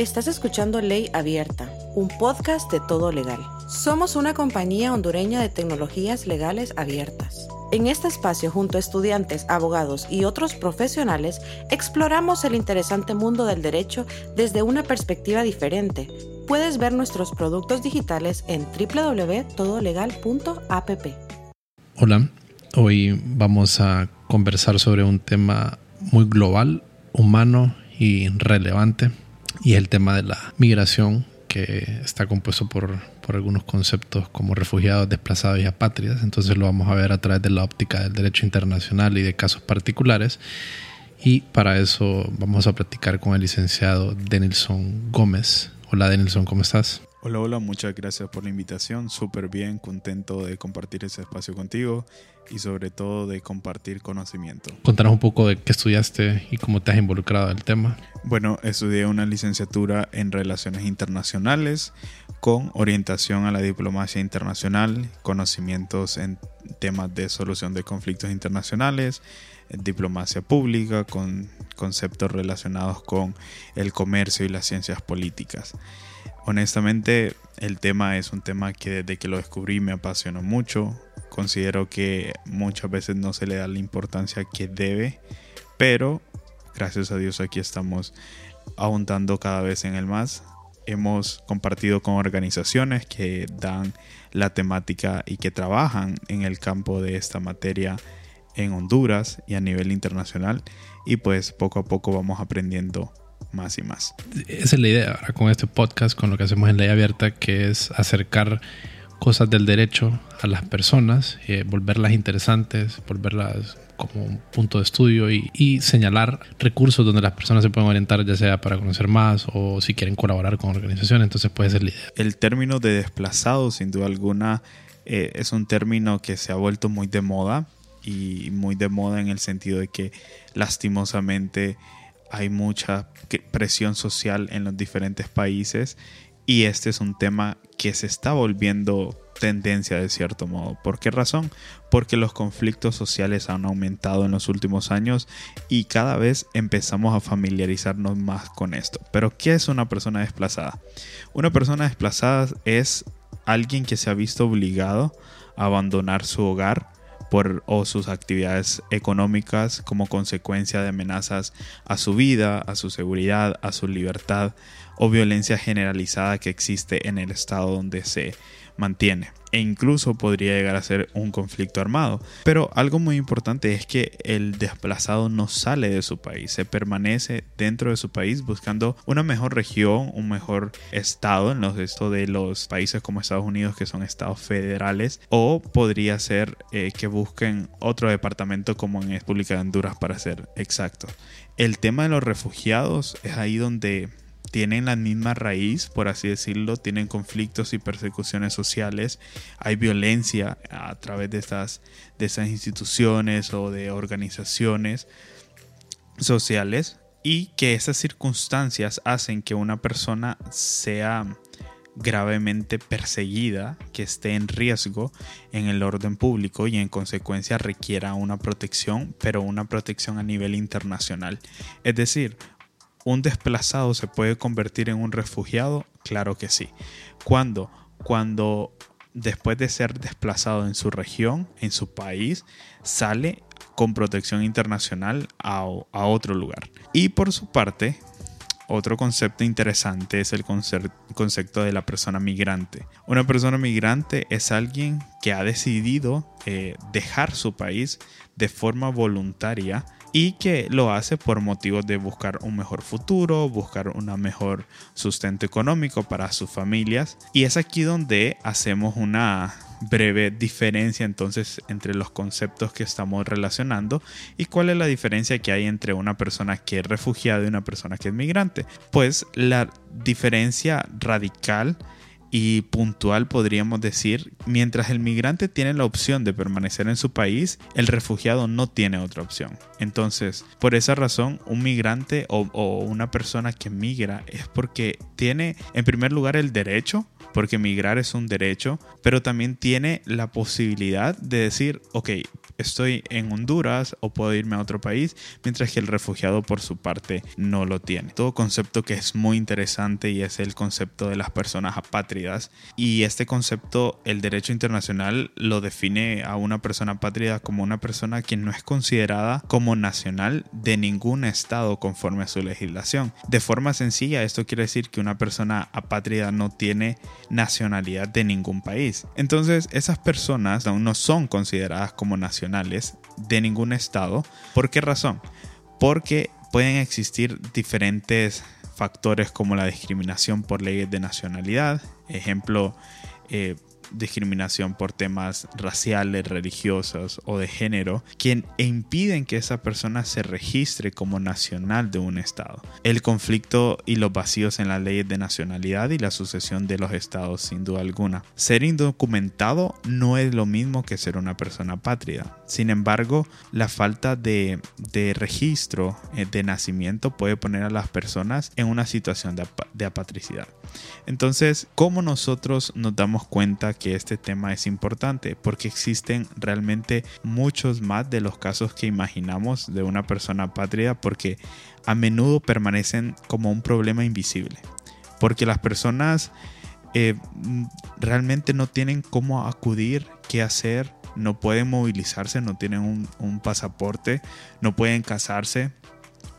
Estás escuchando Ley Abierta, un podcast de todo legal. Somos una compañía hondureña de tecnologías legales abiertas. En este espacio, junto a estudiantes, abogados y otros profesionales, exploramos el interesante mundo del derecho desde una perspectiva diferente. Puedes ver nuestros productos digitales en www.todolegal.app. Hola, hoy vamos a conversar sobre un tema muy global, humano y relevante y el tema de la migración que está compuesto por, por, algunos conceptos como refugiados, desplazados y apátridas. Entonces lo vamos a ver a través de la óptica del derecho internacional y de casos particulares. Y para eso vamos a platicar con el licenciado Denilson Gómez. Hola Denilson, ¿cómo estás? Hola, hola, muchas gracias por la invitación. Súper bien, contento de compartir ese espacio contigo y sobre todo de compartir conocimiento. Contanos un poco de qué estudiaste y cómo te has involucrado en el tema. Bueno, estudié una licenciatura en Relaciones Internacionales con orientación a la diplomacia internacional, conocimientos en temas de solución de conflictos internacionales, diplomacia pública, con conceptos relacionados con el comercio y las ciencias políticas. Honestamente, el tema es un tema que desde que lo descubrí me apasionó mucho. Considero que muchas veces no se le da la importancia que debe, pero gracias a Dios aquí estamos ahondando cada vez en el más. Hemos compartido con organizaciones que dan la temática y que trabajan en el campo de esta materia en Honduras y a nivel internacional y pues poco a poco vamos aprendiendo más y más. Esa es la idea ahora con este podcast, con lo que hacemos en Ley Abierta, que es acercar cosas del derecho a las personas, eh, volverlas interesantes, volverlas como un punto de estudio y, y, señalar recursos donde las personas se pueden orientar, ya sea para conocer más o si quieren colaborar con organizaciones. Entonces puede ser la idea. El término de desplazado, sin duda alguna, eh, es un término que se ha vuelto muy de moda y muy de moda en el sentido de que lastimosamente hay mucha presión social en los diferentes países y este es un tema que se está volviendo tendencia de cierto modo. ¿Por qué razón? Porque los conflictos sociales han aumentado en los últimos años y cada vez empezamos a familiarizarnos más con esto. Pero ¿qué es una persona desplazada? Una persona desplazada es alguien que se ha visto obligado a abandonar su hogar por, o sus actividades económicas como consecuencia de amenazas a su vida, a su seguridad, a su libertad o violencia generalizada que existe en el estado donde se mantiene e incluso podría llegar a ser un conflicto armado. Pero algo muy importante es que el desplazado no sale de su país, se permanece dentro de su país buscando una mejor región, un mejor estado en los esto de los países como Estados Unidos que son estados federales o podría ser eh, que busquen otro departamento como en República de Honduras para ser exacto. El tema de los refugiados es ahí donde tienen la misma raíz, por así decirlo, tienen conflictos y persecuciones sociales, hay violencia a través de estas, de esas instituciones o de organizaciones sociales y que esas circunstancias hacen que una persona sea gravemente perseguida, que esté en riesgo en el orden público y en consecuencia requiera una protección, pero una protección a nivel internacional. Es decir, ¿Un desplazado se puede convertir en un refugiado? Claro que sí. ¿Cuándo? Cuando después de ser desplazado en su región, en su país, sale con protección internacional a, otro lugar. Y por su parte, otro concepto interesante es el concepto de la persona migrante. Una persona migrante es alguien que ha decidido eh, dejar su país de forma voluntaria y que lo hace por motivos de buscar un mejor futuro, buscar un mejor sustento económico para sus familias. Y es aquí donde hacemos una breve diferencia entonces entre los conceptos que estamos relacionando y cuál es la diferencia que hay entre una persona que es refugiada y una persona que es migrante. Pues la diferencia radical y puntual podríamos decir, mientras el migrante tiene la opción de permanecer en su país, el refugiado no tiene otra opción. Entonces, por esa razón, un migrante o, una persona que migra es porque tiene en primer lugar el derecho porque migrar es un derecho, pero también tiene la posibilidad de decir, ok, estoy en Honduras o puedo irme a otro país, mientras que el refugiado por su parte no lo tiene. Todo concepto que es muy interesante y es el concepto de las personas apátridas. Y este concepto, el derecho internacional lo define a una persona apátrida como una persona que no es considerada como nacional de ningún estado conforme a su legislación. De forma sencilla, esto quiere decir que una persona apátrida no tiene nacionalidad de ningún país. Entonces, esas personas aún no son consideradas como nacionales de ningún estado. ¿Por qué razón? Porque pueden existir diferentes factores como la discriminación por leyes de nacionalidad, ejemplo, eh, discriminación por temas raciales, religiosos o de género, quien impiden que esa persona se registre como nacional de un Estado. El conflicto y los vacíos en las leyes de nacionalidad y la sucesión de los Estados, sin duda alguna. Ser indocumentado no es lo mismo que ser una persona patria. Sin embargo, la falta de, de registro eh, de nacimiento puede poner a las personas en una situación de, de apatricidad. Entonces, ¿cómo nosotros nos damos cuenta que este tema es importante? Porque existen realmente muchos más de los casos que imaginamos de una persona patria porque a menudo permanecen como un problema invisible. Porque las personas eh, realmente no tienen cómo acudir, qué hacer, no pueden movilizarse, no tienen un, un pasaporte, no pueden casarse,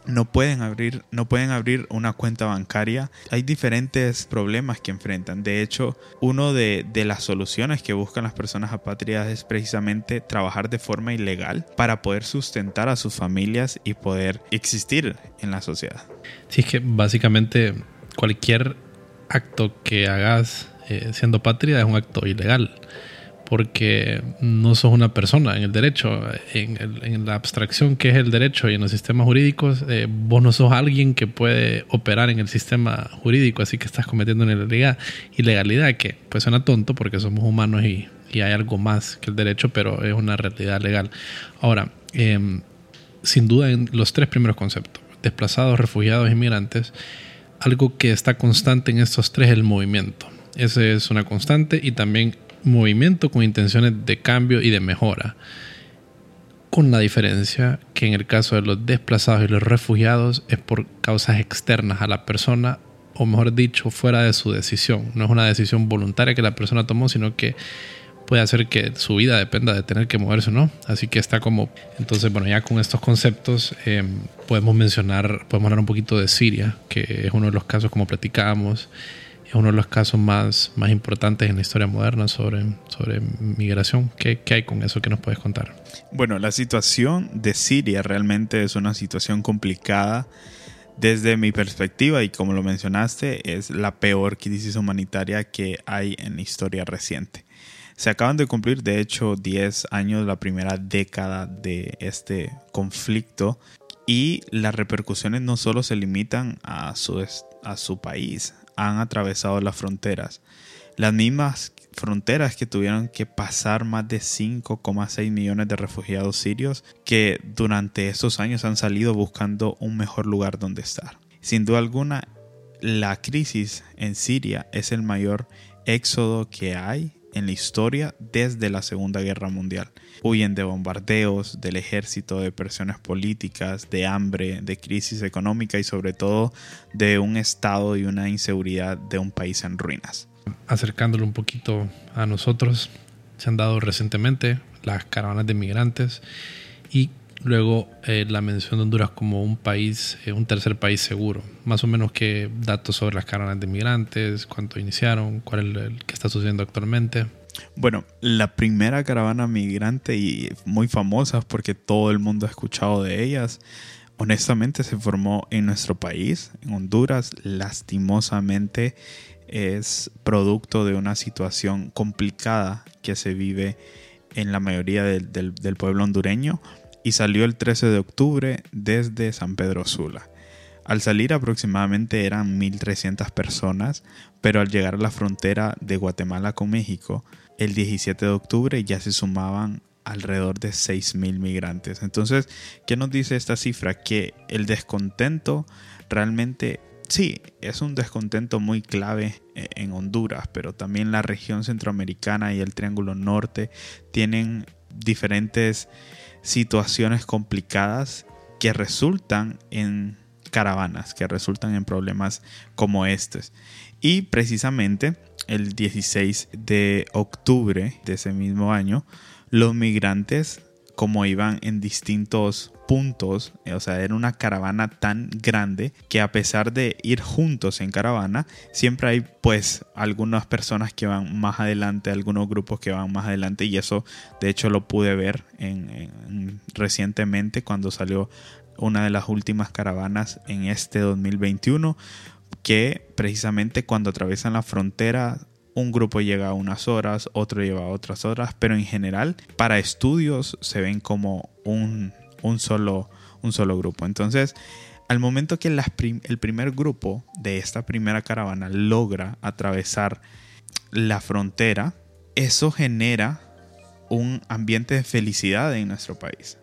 no pueden abrir, no pueden abrir una cuenta bancaria. Hay diferentes problemas que enfrentan. De hecho, una de, de, las soluciones que buscan las personas apátridas es precisamente trabajar de forma ilegal para poder sustentar a sus familias y poder existir en la sociedad. Sí, es que básicamente cualquier acto que hagas eh, siendo patria es un acto ilegal porque no sos una persona en el derecho, en, la abstracción que es el derecho y en los sistemas jurídicos, eh, vos no sos alguien que puede operar en el sistema jurídico, así que estás cometiendo una ilegalidad, que pues suena tonto porque somos humanos y, y hay algo más que el derecho, pero es una realidad legal. Ahora, em, sin duda en los tres primeros conceptos, desplazados, refugiados, inmigrantes, algo que está constante en estos tres es el movimiento. Ese es una constante y también movimiento con intenciones de cambio y de mejora. Con la diferencia que en el caso de los desplazados y los refugiados es por causas externas a la persona, o mejor dicho, fuera de su decisión. No es una decisión voluntaria que la persona tomó, sino que puede hacer que su vida dependa de tener que moverse o no. Así que está como... Entonces, bueno, ya con estos conceptos eh, podemos mencionar, podemos hablar un poquito de Siria, que es uno de los casos como platicábamos es uno de los casos más, más importantes en la historia moderna sobre, sobre migración. ¿Qué, ¿Qué, hay con eso que nos puedes contar? Bueno, la situación de Siria realmente es una situación complicada. Desde mi perspectiva, y como lo mencionaste, es la peor crisis humanitaria que hay en la historia reciente. Se acaban de cumplir, de hecho, 10 años, la primera década de este conflicto, y las repercusiones no solo se limitan a su, a su país, han atravesado las fronteras. Las mismas fronteras que tuvieron que pasar más de 5,6 millones de refugiados sirios que durante estos años han salido buscando un mejor lugar donde estar. Sin duda alguna, la crisis en Siria es el mayor éxodo que hay en la historia desde la Segunda Guerra Mundial. Huyen de bombardeos, del ejército, de presiones políticas, de hambre, de crisis económica y sobre todo de un estado y una inseguridad de un país en ruinas. Acercándolo un poquito a nosotros, se han dado recientemente las caravanas de migrantes y luego eh, la mención de Honduras como un país, eh, un tercer país seguro. Más o menos qué datos sobre las caravanas de migrantes, cuánto iniciaron, cuál es el que está sucediendo actualmente. Bueno, la primera caravana migrante y muy famosa porque todo el mundo ha escuchado de ellas, honestamente se formó en nuestro país, en Honduras. Lastimosamente es producto de una situación complicada que se vive en la mayoría del pueblo hondureño y salió el 13 de octubre desde San Pedro Sula. Al salir aproximadamente eran 1.300 personas, pero al llegar a la frontera de Guatemala con México, el 17 de octubre ya se sumaban alrededor de 6.000 migrantes. Entonces, ¿qué nos dice esta cifra? Que el descontento realmente, sí, es un descontento muy clave eh, en Honduras, pero también la región centroamericana y el Triángulo Norte tienen diferentes situaciones complicadas que resultan en caravanas, que resultan en problemas como estos. Y precisamente el 16 de octubre de ese mismo año, los migrantes, como iban en distintos puntos, o sea, era una caravana tan grande que a pesar de ir juntos en caravana, siempre hay pues algunas personas que van más adelante, algunos grupos que van más adelante y eso de hecho lo pude ver en, recientemente cuando salió una de las últimas caravanas en este 2021 que precisamente cuando atraviesan la frontera un grupo llega a unas horas, otro lleva otras horas, pero en general para estudios se ven como un, solo, un solo grupo. Entonces, al momento que el primer grupo de esta primera caravana logra atravesar la frontera, eso genera un ambiente de felicidad en nuestro país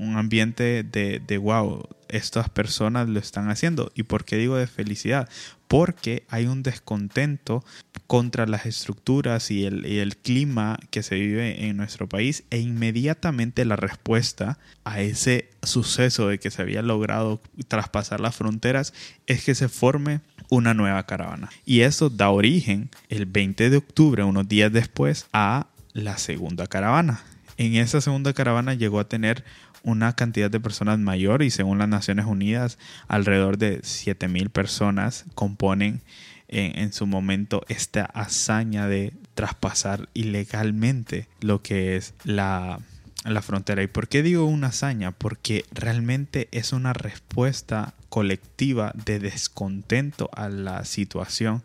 un ambiente de, de, wow, estas personas lo están haciendo. ¿Y por qué digo de felicidad? Porque hay un descontento contra las estructuras y el, y el clima que se vive en nuestro país e inmediatamente la respuesta a ese suceso de que se había logrado traspasar las fronteras es que se forme una nueva caravana. Y eso da origen el 20 de octubre, unos días después, a la segunda caravana. En esa segunda caravana llegó a tener una cantidad de personas mayor y según las Naciones Unidas alrededor de 7.000 personas componen en, su momento esta hazaña de traspasar ilegalmente lo que es la, la frontera. ¿Y por qué digo una hazaña? Porque realmente es una respuesta colectiva de descontento a la situación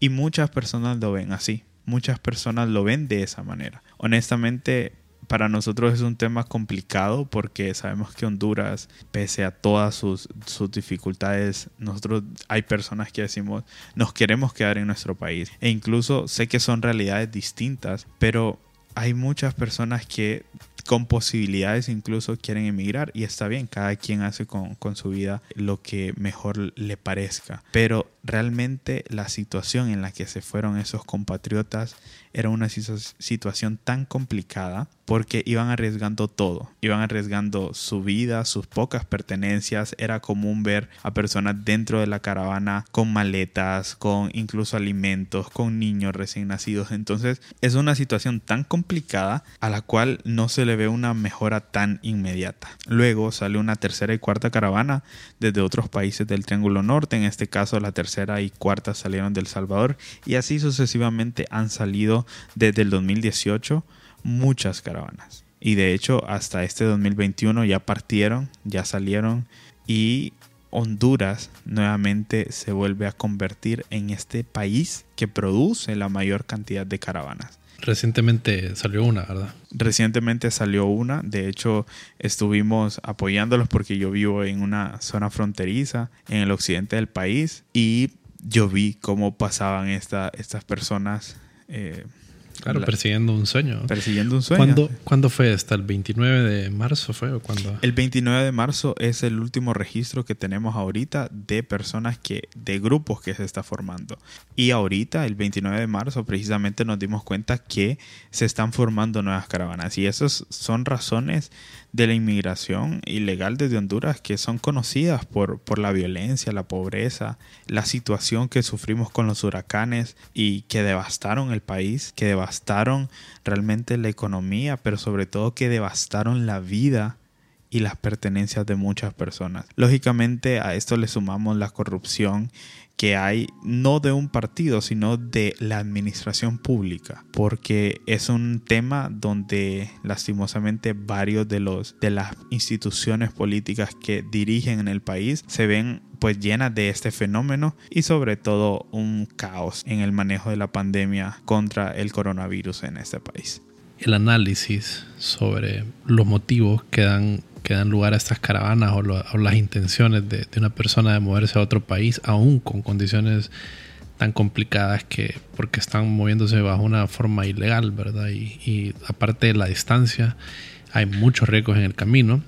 y muchas personas lo ven así. Muchas personas lo ven de esa manera. Honestamente, para nosotros es un tema complicado porque sabemos que Honduras, pese a todas sus, sus, dificultades, nosotros hay personas que decimos nos queremos quedar en nuestro país. E incluso sé que son realidades distintas, pero hay muchas personas que con posibilidades incluso quieren emigrar y está bien, cada quien hace con, con su vida lo que mejor le parezca. Pero realmente la situación en la que se fueron esos compatriotas era una situación tan complicada porque iban arriesgando todo, iban arriesgando su vida, sus pocas pertenencias, era común ver a personas dentro de la caravana con maletas, con incluso alimentos, con niños recién nacidos, entonces es una situación tan complicada a la cual no se le ve una mejora tan inmediata. Luego sale una tercera y cuarta caravana desde otros países del Triángulo Norte, en este caso la tercera y cuarta salieron del Salvador y así sucesivamente han salido desde el 2018 muchas caravanas. Y de hecho hasta este 2021 ya partieron, ya salieron y Honduras nuevamente se vuelve a convertir en este país que produce la mayor cantidad de caravanas. Recientemente salió una, ¿verdad? Recientemente salió una, de hecho estuvimos apoyándolos porque yo vivo en una zona fronteriza en el occidente del país y yo vi cómo pasaban esta, estas personas eh, Claro, persiguiendo un sueño. Persiguiendo un sueño. ¿Cuándo, ¿Cuándo, fue esta? ¿El 29 de marzo fue o cuándo? El 29 de marzo es el último registro que tenemos ahorita de personas que, de grupos que se está formando. Y ahorita, el 29 de marzo, precisamente nos dimos cuenta que se están formando nuevas caravanas. Y esas son razones de la inmigración ilegal desde Honduras que son conocidas por, por la violencia, la pobreza, la situación que sufrimos con los huracanes y que devastaron el país, que devastaron realmente la economía, pero sobre todo que devastaron la vida y las pertenencias de muchas personas. Lógicamente a esto le sumamos la corrupción que hay no de un partido, sino de la administración pública, porque es un tema donde lastimosamente varios de los de las instituciones políticas que dirigen en el país se ven pues llenas de este fenómeno y sobre todo un caos en el manejo de la pandemia contra el coronavirus en este país. El análisis sobre los motivos que dan que dan lugar a estas caravanas o, las intenciones de, una persona de moverse a otro país, aún con condiciones tan complicadas que porque están moviéndose bajo una forma ilegal, ¿verdad? Y, aparte de la distancia, hay muchos riesgos en el camino.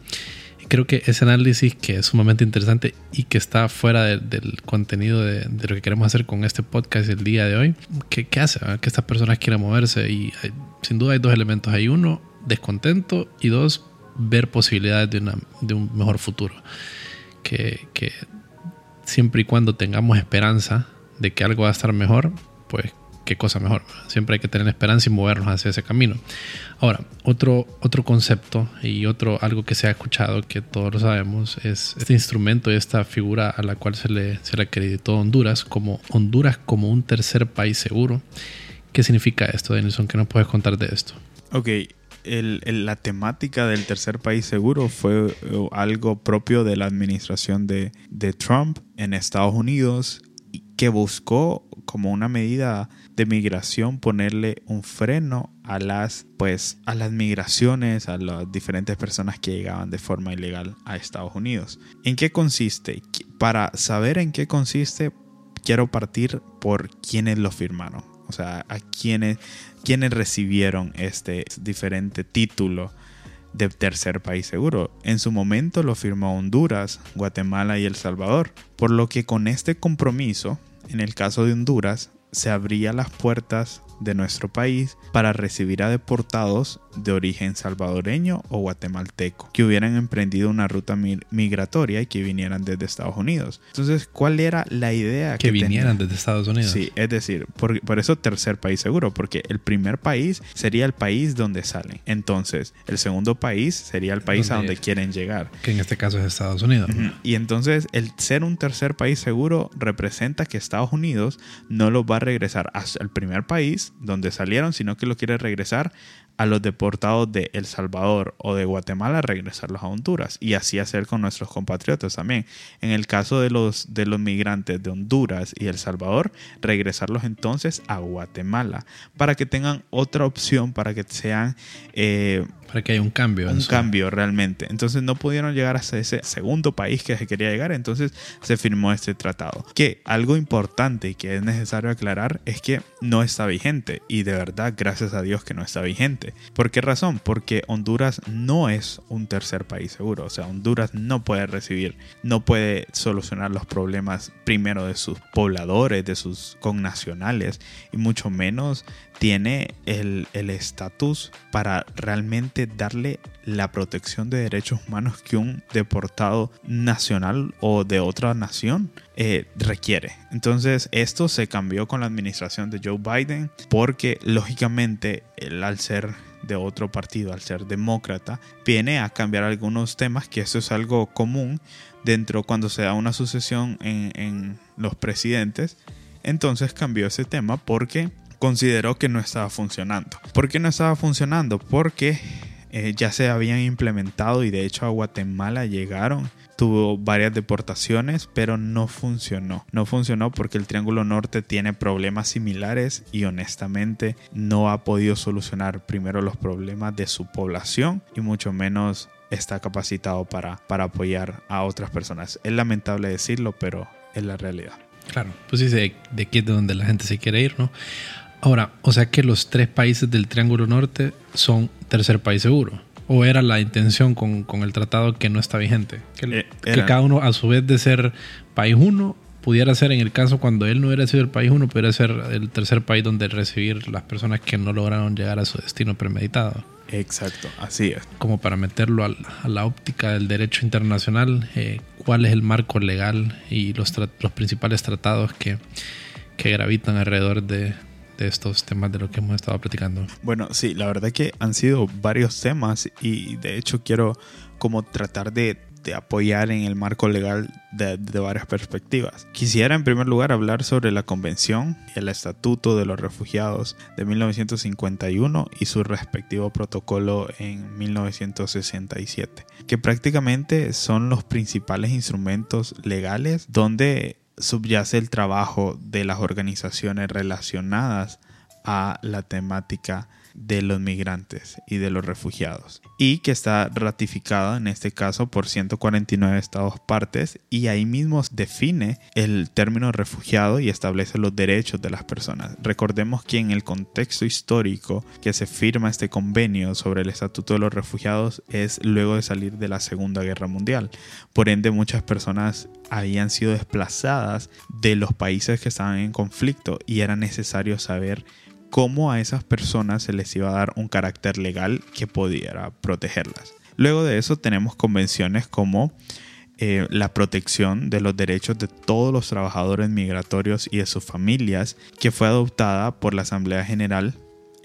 Y creo que ese análisis que es sumamente interesante y que está fuera del contenido de, lo que queremos hacer con este podcast el día de hoy, ¿qué, qué hace? Que estas personas quieran moverse y sin duda hay dos elementos. Hay uno, descontento y dos, ver posibilidades de, una, de un mejor futuro. Que, que siempre y cuando tengamos esperanza de que algo va a estar mejor, pues qué cosa mejor. Siempre hay que tener esperanza y movernos hacia ese camino. Ahora, otro, otro concepto y otro algo que se ha escuchado, que todos lo sabemos, es este instrumento y esta figura a la cual se le, se le acreditó Honduras como Honduras como un tercer país seguro. ¿Qué significa esto, Denison? ¿Qué nos puedes contar de esto? Ok, la temática del tercer país seguro fue eh, algo propio de la administración de, de Trump en Estados Unidos que buscó como una medida de migración ponerle un freno a las pues a las migraciones a las diferentes personas que llegaban de forma ilegal a Estados Unidos. ¿En qué consiste? Para saber en qué consiste quiero partir por quienes lo firmaron, o sea, a quienes quienes recibieron este diferente título de tercer país seguro. En su momento lo firmó Honduras, Guatemala y El Salvador, por lo que con este compromiso, en el caso de Honduras, se abría las puertas de nuestro país para recibir a deportados de origen salvadoreño o guatemalteco que hubieran emprendido una ruta migratoria y que vinieran desde Estados Unidos. Entonces, ¿cuál era la idea? Que, vinieran desde Estados Unidos. Sí, es decir, por, por, eso tercer país seguro, porque el primer país sería el país donde salen. Entonces, el segundo país sería el país a donde quieren llegar. Que en este caso es Estados Unidos. Y entonces, el ser un tercer país seguro representa que Estados Unidos no los va a regresar al primer país donde salieron, sino que lo quiere regresar a los deportados de El Salvador o de Guatemala regresarlos a Honduras y así hacer con nuestros compatriotas también. En el caso de los, de los migrantes de Honduras y El Salvador, regresarlos entonces a Guatemala para que tengan otra opción, para que sean... Eh, para que haya un cambio. Un cambio realmente. Entonces no pudieron llegar hasta ese segundo país que se quería llegar, entonces se firmó este tratado. Que algo importante y que es necesario aclarar es que no está vigente y de verdad gracias a Dios que no está vigente. ¿Por qué razón? Porque Honduras no es un tercer país seguro, o sea, Honduras no puede recibir, no puede solucionar los problemas primero de sus pobladores, de sus connacionales y mucho menos tiene el estatus para realmente darle la protección de derechos humanos que un deportado nacional o de otra nación eh, requiere. Entonces esto se cambió con la administración de Joe Biden porque lógicamente él al ser de otro partido, al ser demócrata, viene a cambiar algunos temas, que eso es algo común dentro cuando se da una sucesión en, en los presidentes. Entonces cambió ese tema porque consideró que no estaba funcionando. ¿Por qué no estaba funcionando? Porque eh, ya se habían implementado y de hecho a Guatemala llegaron. Tuvo varias deportaciones, pero no funcionó. No funcionó porque el Triángulo Norte tiene problemas similares y honestamente no ha podido solucionar primero los problemas de su población y mucho menos está capacitado para, para apoyar a otras personas. Es lamentable decirlo, pero es la realidad. Claro, pues sí, de, de aquí es de donde la gente se quiere ir, ¿no? Ahora, o sea que los tres países del Triángulo Norte son tercer país seguro. ¿O era la intención con, el tratado que no está vigente? Que, eh, que, cada uno, a su vez de ser país uno, pudiera ser en el caso cuando él no hubiera sido el país uno, pudiera ser el tercer país donde recibir las personas que no lograron llegar a su destino premeditado. Exacto, así es. Como para meterlo a, la óptica del derecho internacional, eh, cuál es el marco legal y los, los principales tratados que, que gravitan alrededor de, de estos temas de lo que hemos estado platicando. Bueno, sí, la verdad que han sido varios temas y de hecho quiero como tratar de, apoyar en el marco legal de, varias perspectivas. Quisiera en primer lugar hablar sobre la Convención y el Estatuto de los Refugiados de 1951 y su respectivo protocolo en 1967, que prácticamente son los principales instrumentos legales donde subyace el trabajo de las organizaciones relacionadas a la temática de los migrantes y de los refugiados y que está ratificada en este caso por 149 estados partes y ahí mismo define el término refugiado y establece los derechos de las personas. Recordemos que en el contexto histórico que se firma este convenio sobre el Estatuto de los Refugiados es luego de salir de la Segunda Guerra Mundial. Por ende muchas personas habían sido desplazadas de los países que estaban en conflicto y era necesario saber cómo a esas personas se les iba a dar un carácter legal que pudiera protegerlas. Luego de eso tenemos convenciones como eh, la protección de los derechos de todos los trabajadores migratorios y de sus familias, que fue adoptada por la Asamblea General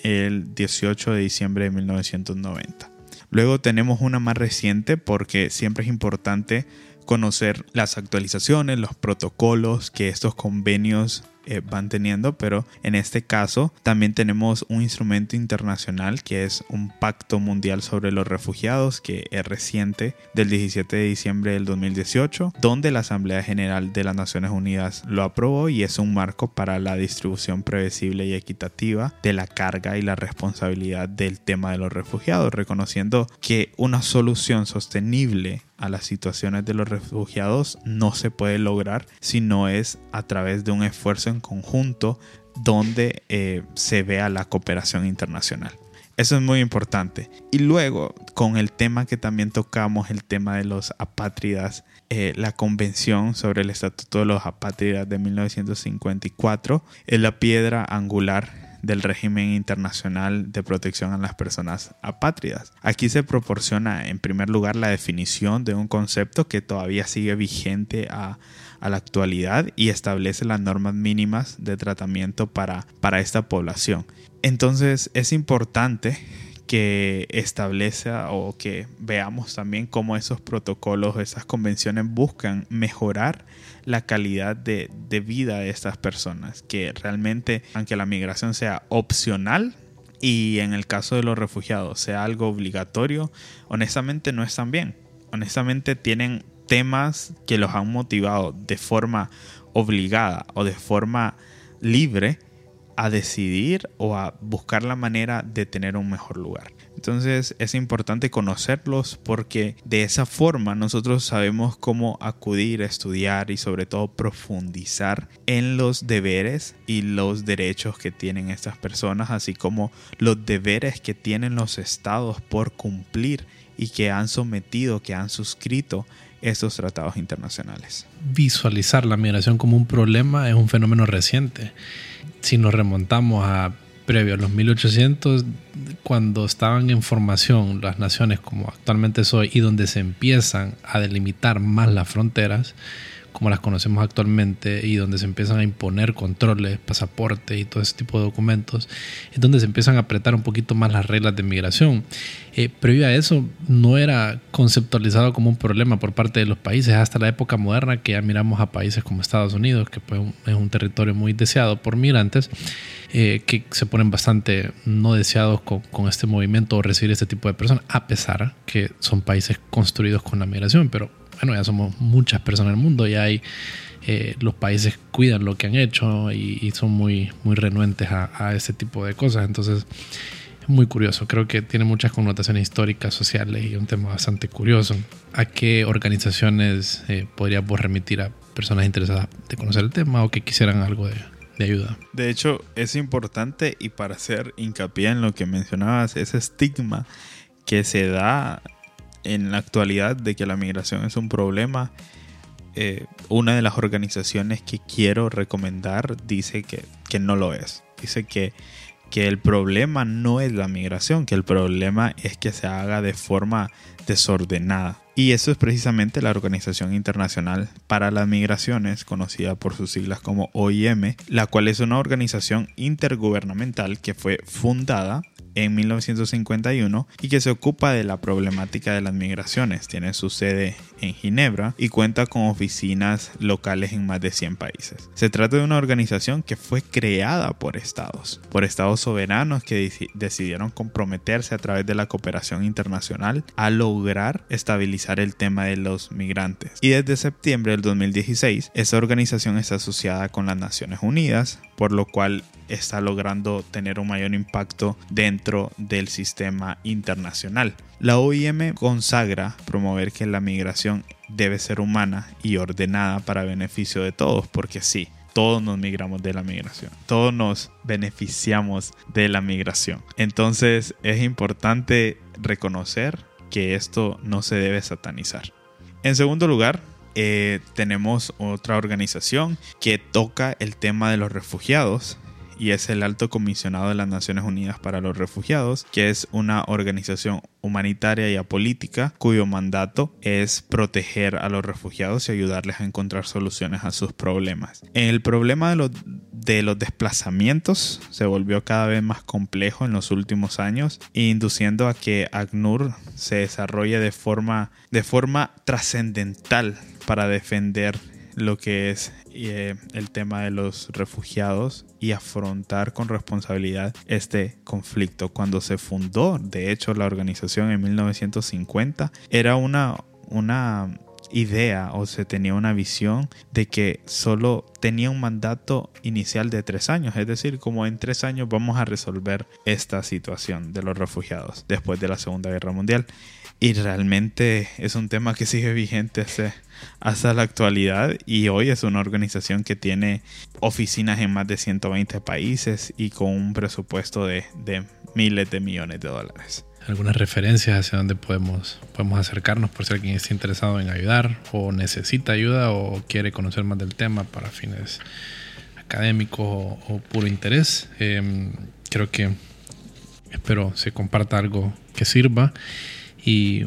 el 18 de diciembre de 1990. Luego tenemos una más reciente porque siempre es importante conocer las actualizaciones, los protocolos que estos convenios eh, van teniendo, pero en este caso también tenemos un instrumento internacional que es un pacto mundial sobre los refugiados que es reciente del 17 de diciembre del 2018, donde la Asamblea General de las Naciones Unidas lo aprobó y es un marco para la distribución previsible y equitativa de la carga y la responsabilidad del tema de los refugiados, reconociendo que una solución sostenible a las situaciones de los refugiados no se puede lograr si no es a través de un esfuerzo en conjunto donde eh, se vea la cooperación internacional. Eso es muy importante. Y luego, con el tema que también tocamos, el tema de los apátridas, eh, la Convención sobre el Estatuto de los Apátridas de 1954 es la piedra angular del régimen internacional de protección a las personas apátridas. Aquí se proporciona en primer lugar la definición de un concepto que todavía sigue vigente a, la actualidad y establece las normas mínimas de tratamiento para, para esta población. Entonces es importante que establezca o que veamos también cómo esos protocolos, esas convenciones buscan mejorar la calidad de, vida de estas personas, que realmente, aunque la migración sea opcional, y en el caso de los refugiados sea algo obligatorio, honestamente no están bien. Honestamente tienen temas que los han motivado de forma obligada o de forma libre a decidir o a buscar la manera de tener un mejor lugar. Entonces es importante conocerlos porque de esa forma nosotros sabemos cómo acudir a estudiar y sobre todo profundizar en los deberes y los derechos que tienen estas personas, así como los deberes que tienen los estados por cumplir y que han sometido, que han suscrito estos tratados internacionales. Visualizar la migración como un problema es un fenómeno reciente. Si nos remontamos a previo a los 1800, cuando estaban en formación las naciones como actualmente soy y donde se empiezan a delimitar más las fronteras, como las conocemos actualmente y donde se empiezan a imponer controles, pasaporte y todo ese tipo de documentos, es donde se empiezan a apretar un poquito más las reglas de migración. Eh, previo a eso no era conceptualizado como un problema por parte de los países hasta la época moderna que ya miramos a países como Estados Unidos, que pues, es un territorio muy deseado por migrantes, eh, que se ponen bastante no deseados con, con este movimiento o recibir este tipo de personas, a pesar que son países construidos con la migración, pero bueno, ya somos muchas personas en el mundo y hay eh, los países cuidan lo que han hecho y, son muy, muy renuentes a, ese tipo de cosas. Entonces, es muy curioso. Creo que tiene muchas connotaciones históricas, sociales y un tema bastante curioso. ¿A qué organizaciones eh, remitir a personas interesadas de conocer el tema o que quisieran algo de, de ayuda? De hecho, es importante y para hacer hincapié en lo que mencionabas, ese estigma que se da en la actualidad de que la migración es un problema, eh, una de las organizaciones que quiero recomendar dice que, no lo es. Dice que, que el problema no es la migración, que el problema es que se haga de forma desordenada. Y eso es precisamente la Organización Internacional para las Migraciones, conocida por sus siglas como OIM, la cual es una organización intergubernamental que fue fundada en 1951 y que se ocupa de la problemática de las migraciones. Tiene su sede en Ginebra y cuenta con oficinas locales en más de 100 países. Se trata de una organización que fue creada por estados, por estados soberanos que decidieron comprometerse a través de la cooperación internacional a lograr estabilizar el tema de los migrantes. Y desde septiembre del 2016, esa organización está asociada con las Naciones Unidas, por lo cual está logrando tener un mayor impacto dentro del sistema internacional. La OIM consagra promover que la migración debe ser humana y ordenada para beneficio de todos, porque sí, todos nos migramos de la migración, todos nos beneficiamos de la migración. Entonces es importante reconocer que esto no se debe satanizar. En segundo lugar, eh, tenemos otra organización que toca el tema de los refugiados y es el Alto Comisionado de las Naciones Unidas para los Refugiados, que es una organización humanitaria y apolítica cuyo mandato es proteger a los refugiados y ayudarles a encontrar soluciones a sus problemas. El problema de los, de los desplazamientos se volvió cada vez más complejo en los últimos años, induciendo a que ACNUR se desarrolle de forma trascendental para defender lo que es eh, el tema de los refugiados y afrontar con responsabilidad este conflicto. Cuando se fundó, de hecho, la organización en 1950, era una, una idea o se tenía una visión de que solo tenía un mandato inicial de tres años, es decir, como en tres años vamos a resolver esta situación de los refugiados después de la Segunda Guerra Mundial. Y realmente es un tema que sigue vigente hasta la actualidad y hoy es una organización que tiene oficinas en más de 120 países y con un presupuesto de, de miles de millones de dólares algunas referencias hacia dónde podemos, podemos acercarnos por si alguien está interesado en ayudar o necesita ayuda o quiere conocer más del tema para fines académicos o, puro interés. Em, creo que espero se comparta algo que sirva y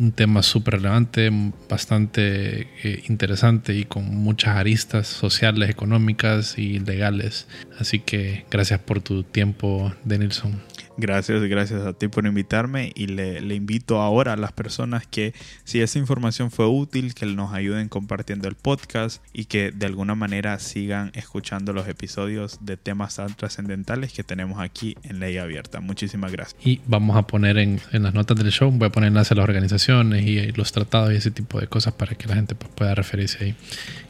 un tema súper relevante, bastante eh, interesante y con muchas aristas sociales, económicas y legales. Así que gracias por tu tiempo, Denilson. Gracias, gracias a ti por invitarme y le, invito ahora a las personas que si esa información fue útil, que nos ayuden compartiendo el podcast y que de alguna manera sigan escuchando los episodios de temas tan trascendentales que tenemos aquí en Ley Abierta. Muchísimas gracias. Y vamos a poner en, las notas del show, voy a poner enlace a las organizaciones y, los tratados y ese tipo de cosas para que la gente pues, pueda referirse ahí.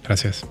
Gracias.